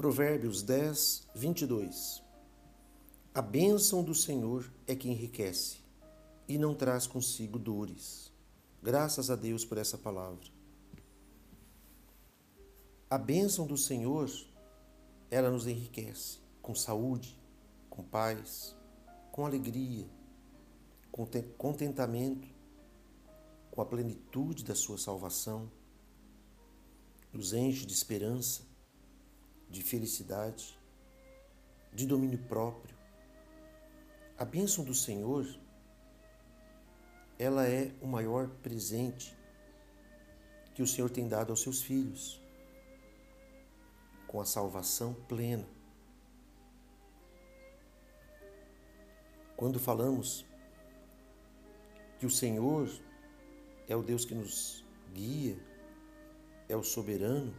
Provérbios 10, 22. A bênção do Senhor é que enriquece e não traz consigo dores. Graças a Deus por essa palavra. A bênção do Senhor, ela nos enriquece com saúde, com paz, com alegria, com contentamento, com a plenitude da sua salvação, nos enche de esperança, de felicidade, de domínio próprio. A bênção do Senhor, ela é o maior presente que o Senhor tem dado aos seus filhos, com a salvação plena. Quando falamos que o Senhor é o Deus que nos guia, é o soberano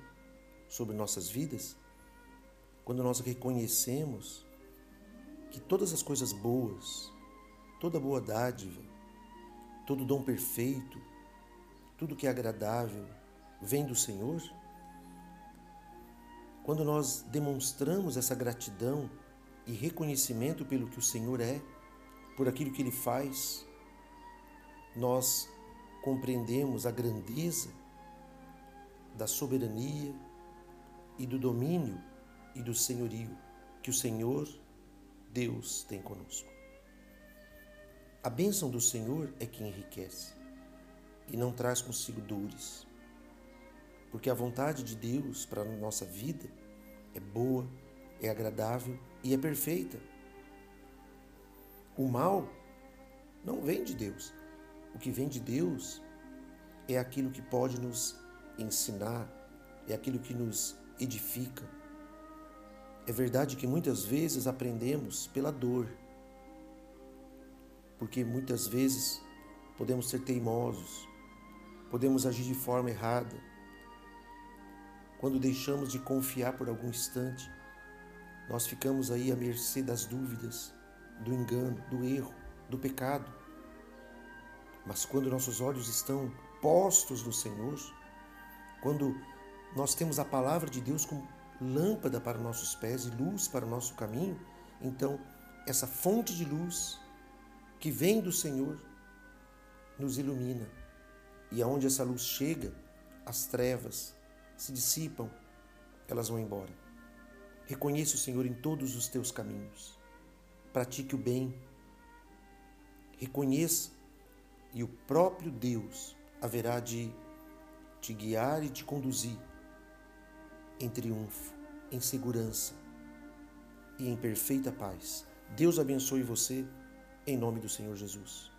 sobre nossas vidas, quando nós reconhecemos que todas as coisas boas, toda boa dádiva, todo dom perfeito, tudo que é agradável vem do Senhor, quando nós demonstramos essa gratidão e reconhecimento pelo que o Senhor é, por aquilo que Ele faz, nós compreendemos a grandeza da soberania e do domínio e do senhorio que o Senhor Deus tem conosco. A bênção do Senhor é que enriquece e não traz consigo dores, porque a vontade de Deus para a nossa vida é boa, é agradável e é perfeita. O mal não vem de Deus. O que vem de Deus é aquilo que pode nos ensinar, é aquilo que nos edifica, é verdade que muitas vezes aprendemos pela dor, porque muitas vezes podemos ser teimosos, podemos agir de forma errada. Quando deixamos de confiar por algum instante, nós ficamos aí à mercê das dúvidas, do engano, do erro, do pecado. Mas quando nossos olhos estão postos no Senhor, quando nós temos a palavra de Deus como lâmpada para nossos pés e luz para o nosso caminho, então essa fonte de luz que vem do Senhor nos ilumina. E aonde essa luz chega, as trevas se dissipam, elas vão embora. Reconheça o Senhor em todos os teus caminhos. Pratique o bem. Reconheça e o próprio Deus haverá de te guiar e te conduzir em triunfo, em segurança e em perfeita paz. Deus abençoe você, em nome do Senhor Jesus.